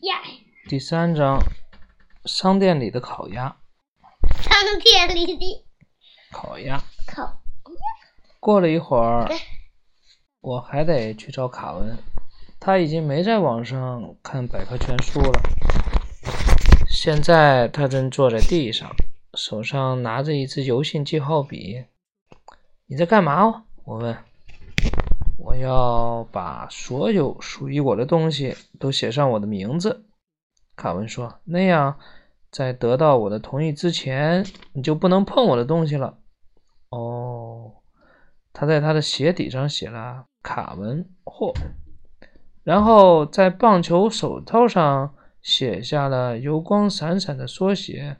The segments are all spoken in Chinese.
呀，第三章，商店里的烤鸭。商店里的烤鸭。烤鸭过了一会儿，我还得去找卡文，他已经没在网上看百科全书了。现在他正坐在地上，手上拿着一支油性记号笔。你在干嘛哦？我问。我要把所有属于我的东西都写上我的名字。卡文说：“那样，在得到我的同意之前，你就不能碰我的东西了。”哦，他在他的鞋底上写了“卡文霍”，然后在棒球手套上写下了油光闪闪的缩写，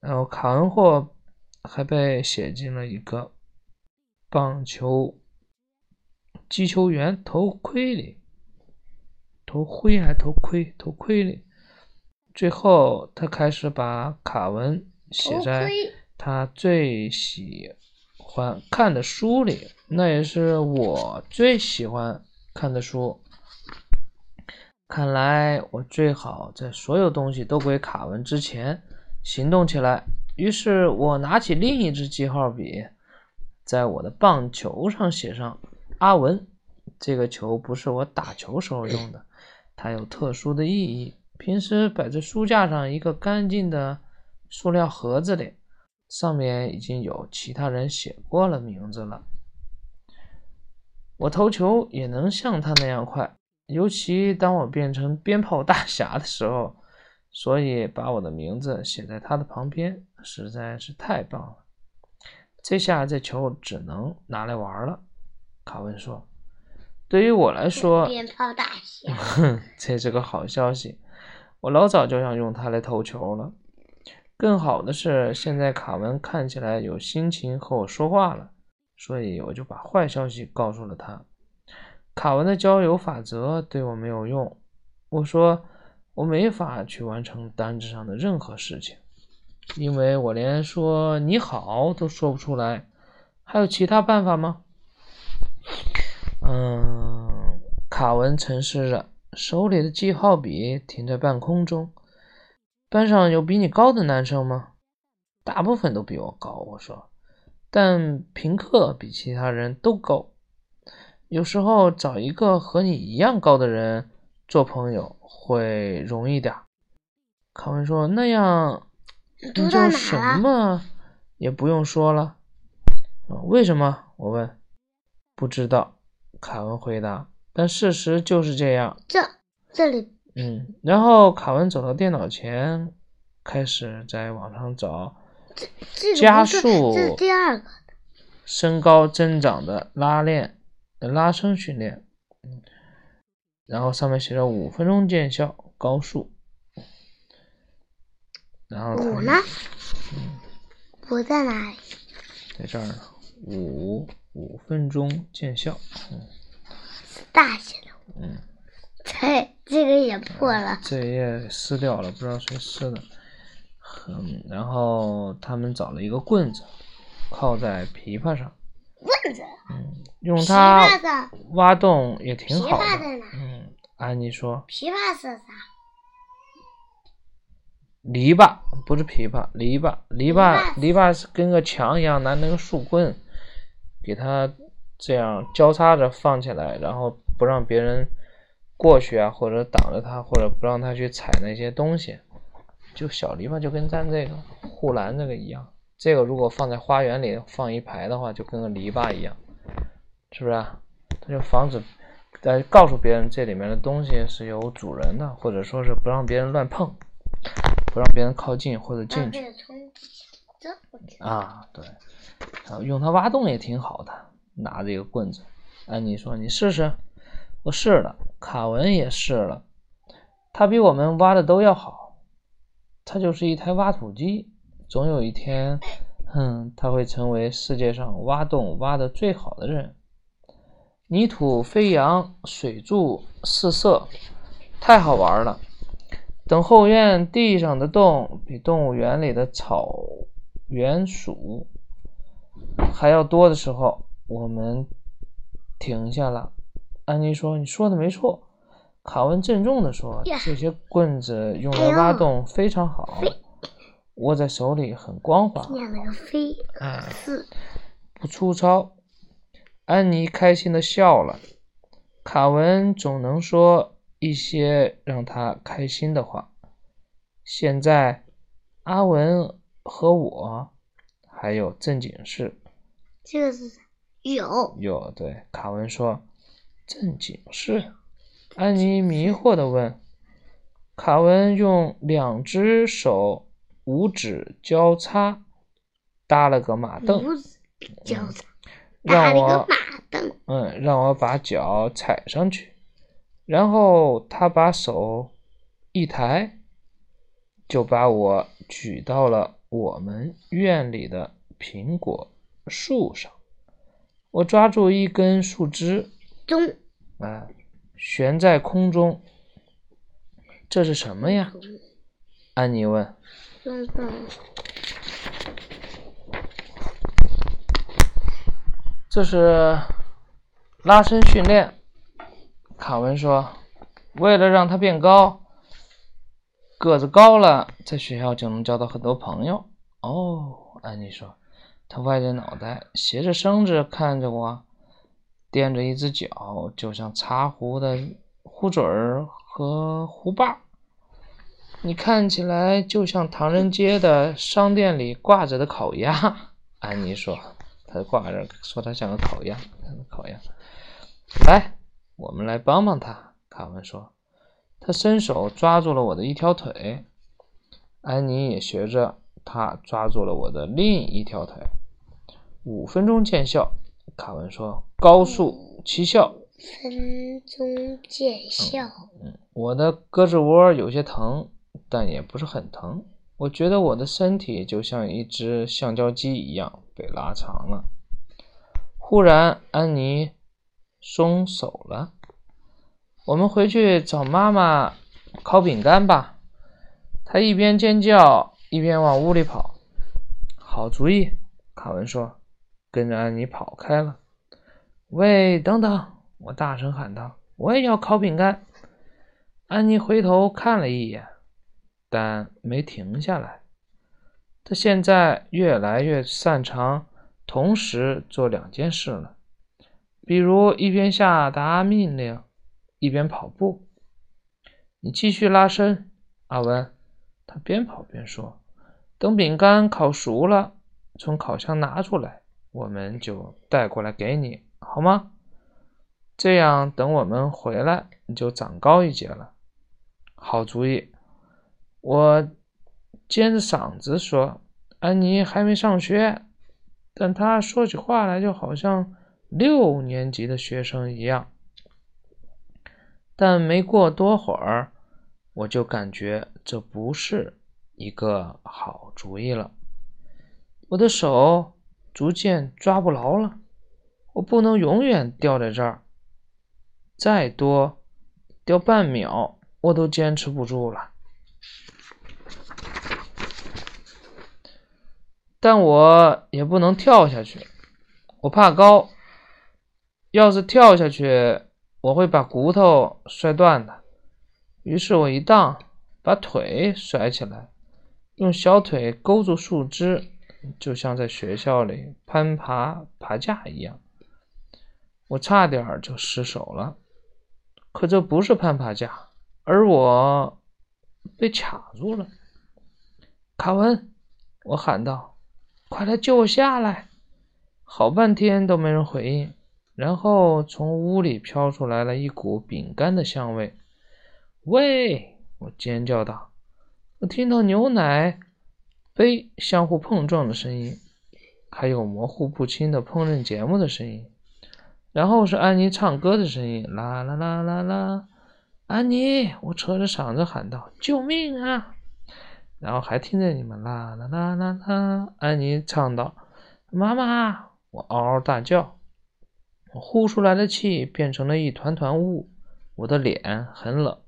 然后卡文霍还被写进了一个。棒球击球员头盔里，头盔还头盔？头盔里。最后，他开始把卡文写在他最喜欢看的书里，那也是我最喜欢看的书。看来，我最好在所有东西都归卡文之前行动起来。于是我拿起另一支记号笔。在我的棒球上写上阿文，这个球不是我打球时候用的，它有特殊的意义。平时摆在书架上一个干净的塑料盒子里，上面已经有其他人写过了名字了。我投球也能像他那样快，尤其当我变成鞭炮大侠的时候，所以把我的名字写在他的旁边实在是太棒了。这下这球只能拿来玩了，卡文说：“对于我来说，鞭炮大侠，这是个好消息。我老早就想用它来投球了。更好的是，现在卡文看起来有心情和我说话了，所以我就把坏消息告诉了他。卡文的交友法则对我没有用。我说我没法去完成单子上的任何事情。”因为我连说你好都说不出来，还有其他办法吗？嗯，卡文沉思着，手里的记号笔停在半空中。班上有比你高的男生吗？大部分都比我高，我说。但平克比其他人都高。有时候找一个和你一样高的人做朋友会容易点。卡文说：“那样。”那就什么也不用说了。为什么？我问。不知道，卡文回答。但事实就是这样。这这里。嗯。然后卡文走到电脑前，开始在网上找加速这是第二个身高增长的拉练拉伸训练。嗯。然后上面写着五分钟见效，高速。然后五呢？五在哪里？在这儿呢。五五分钟见效。嗯。大写的。嗯。这这个也破了。这页撕掉了，不知道谁撕的。嗯。然后他们找了一个棍子，靠在琵琶上。棍子。嗯。用它挖洞也挺好的。琵琶在哪？嗯。安妮说。琵琶是啥？篱笆不是琵琶，篱笆篱笆篱笆是跟个墙一样，拿那个树棍给它这样交叉着放起来，然后不让别人过去啊，或者挡着它，或者不让它去踩那些东西。就小篱笆就跟咱这个护栏这个一样，这个如果放在花园里放一排的话，就跟个篱笆一样，是不是？它就防止在告诉别人这里面的东西是有主人的，或者说是不让别人乱碰。不让别人靠近或者进去啊，对，用它挖洞也挺好的。拿着一个棍子，安妮说：“你试试。”我试了，卡文也试了，他比我们挖的都要好。他就是一台挖土机，总有一天，哼，他会成为世界上挖洞挖的最好的人。泥土飞扬，水柱四射，太好玩了。等后院地上的洞比动物园里的草原鼠还要多的时候，我们停下了。安妮说：“你说的没错，卡文郑重地说：“这些棍子用来挖洞非常好，握在手里很光滑，不粗糙。”安妮开心地笑了。卡文总能说一些让他开心的话。现在，阿文和我还有正经事。这个是？有有对，卡文说：“正经事。”安妮迷惑地问。卡文用两只手五指交叉搭了个马凳，五指交叉，让搭了个我马凳，嗯，让我把脚踩上去，然后他把手一抬，就把我举到了我们院里的苹果树上。我抓住一根树枝，中啊，悬在空中。这是什么呀？安妮问。中中这是拉伸训练。卡文说：“为了让他变高，个子高了，在学校就能交到很多朋友。”哦，安妮说，他歪着脑袋，斜着身子看着我，垫着一只脚，就像茶壶的壶嘴儿和壶把。你看起来就像唐人街的商店里挂着的烤鸭。安妮说。他挂着说他像个烤鸭，烤鸭。来，我们来帮帮他。卡文说，他伸手抓住了我的一条腿，安妮也学着他抓住了我的另一条腿。五分钟见效，卡文说，高速奇效。分钟见效，嗯，我的胳肢窝有些疼，但也不是很疼。我觉得我的身体就像一只橡胶机一样被拉长了。忽然，安妮松手了。我们回去找妈妈烤饼干吧。她一边尖叫一边往屋里跑。好主意，卡文说，跟着安妮跑开了。喂，等等！我大声喊道：“我也要烤饼干。”安妮回头看了一眼。但没停下来。他现在越来越擅长同时做两件事了，比如一边下达命令，一边跑步。你继续拉伸，阿文。他边跑边说：“等饼干烤熟了，从烤箱拿出来，我们就带过来给你，好吗？这样等我们回来，你就长高一截了。好主意。”我尖着嗓子说：“安妮还没上学，但她说起话来就好像六年级的学生一样。”但没过多会儿，我就感觉这不是一个好主意了。我的手逐渐抓不牢了，我不能永远吊在这儿，再多吊半秒我都坚持不住了。但我也不能跳下去，我怕高。要是跳下去，我会把骨头摔断的。于是我一荡，把腿甩起来，用小腿勾住树枝，就像在学校里攀爬爬架一样。我差点就失手了，可这不是攀爬架，而我被卡住了。卡文，我喊道。快来救我下来！好半天都没人回应，然后从屋里飘出来了一股饼干的香味。喂！我尖叫道。我听到牛奶杯相互碰撞的声音，还有模糊不清的烹饪节目的声音，然后是安妮唱歌的声音，啦啦啦啦啦！安妮，我扯着嗓子喊道：“救命啊！”然后还听见你们啦啦啦啦啦，安妮唱道：“妈妈！”我嗷嗷大叫，呼出来的气变成了一团团雾，我的脸很冷，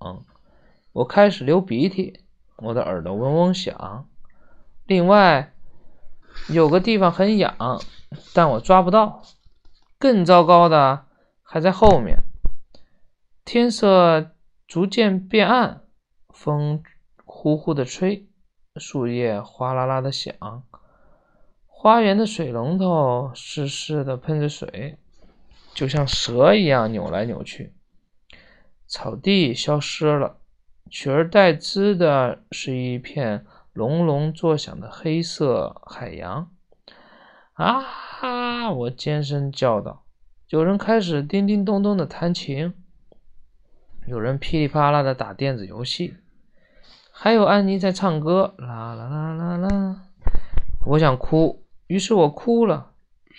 我开始流鼻涕，我的耳朵嗡嗡响。另外有个地方很痒，但我抓不到。更糟糕的还在后面。天色逐渐变暗，风呼呼的吹，树叶哗啦啦的响，花园的水龙头湿湿的喷着水，就像蛇一样扭来扭去。草地消失了，取而代之的是一片隆隆作响的黑色海洋。啊！我尖声叫道。有人开始叮叮咚咚的弹琴，有人噼里啪啦的打电子游戏，还有安妮在唱歌，啦啦啦啦啦。我想哭，于是我哭了。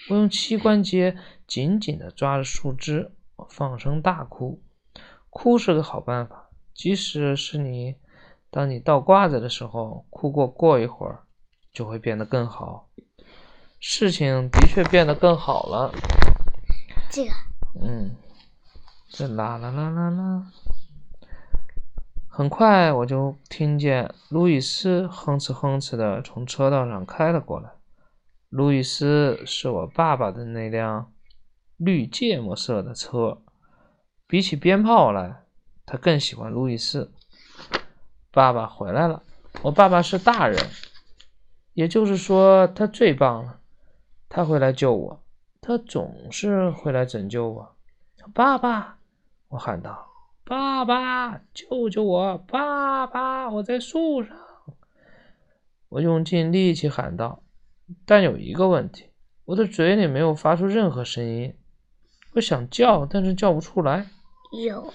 我用膝关节紧紧的抓着树枝，放声大哭。哭是个好办法，即使是你，当你倒挂着的时候，哭过过一会儿，就会变得更好。事情的确变得更好了。这个，嗯，这啦啦啦啦啦，很快我就听见路易斯哼哧哼哧的从车道上开了过来。路易斯是我爸爸的那辆绿芥末色的车，比起鞭炮来，他更喜欢路易斯。爸爸回来了，我爸爸是大人，也就是说他最棒了，他会来救我。他总是会来拯救我，爸爸！我喊道：“爸爸，救救我！爸爸，我在树上！”我用尽力气喊道，但有一个问题，我的嘴里没有发出任何声音。我想叫，但是叫不出来。有，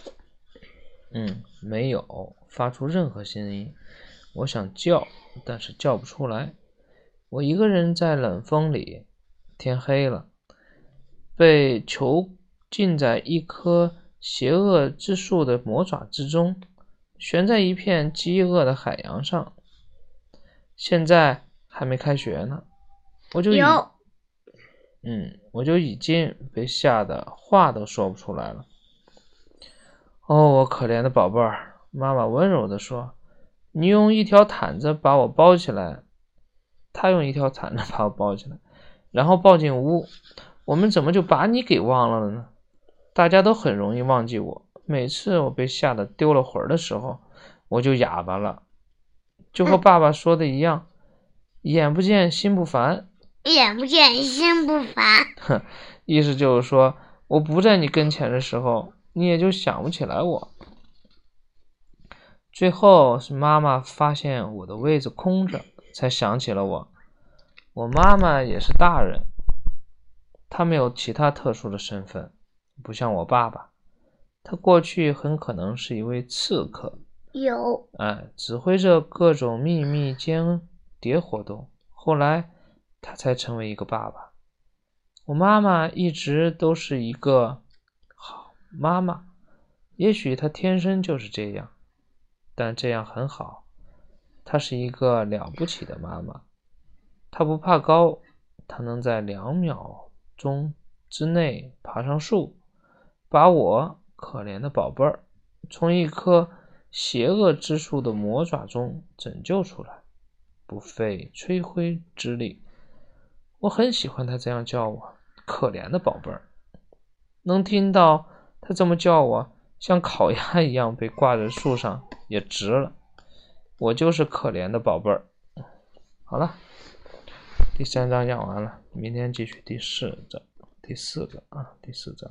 嗯，没有发出任何声音。我想叫，但是叫不出来。我一个人在冷风里，天黑了。被囚禁在一棵邪恶之树的魔爪之中，悬在一片饥饿的海洋上。现在还没开学呢，我就有，嗯，我就已经被吓得话都说不出来了。哦，我可怜的宝贝儿，妈妈温柔地说：“你用一条毯子把我包起来。”她用一条毯子把我包起来，然后抱进屋。我们怎么就把你给忘了了呢？大家都很容易忘记我。每次我被吓得丢了魂儿的时候，我就哑巴了，就和爸爸说的一样：“眼不见心不烦。”眼不见心不烦。哼，意思就是说，我不在你跟前的时候，你也就想不起来我。最后是妈妈发现我的位置空着，才想起了我。我妈妈也是大人。她没有其他特殊的身份，不像我爸爸，他过去很可能是一位刺客，有，哎，指挥着各种秘密间谍活动。后来他才成为一个爸爸。我妈妈一直都是一个好妈妈，也许她天生就是这样，但这样很好。她是一个了不起的妈妈，她不怕高，她能在两秒。钟之内爬上树，把我可怜的宝贝儿从一棵邪恶之树的魔爪中拯救出来，不费吹灰之力。我很喜欢他这样叫我“可怜的宝贝儿”，能听到他这么叫我，像烤鸭一样被挂在树上也值了。我就是可怜的宝贝儿。好了。第三章讲完了，明天继续第四章，第四个啊，第四章。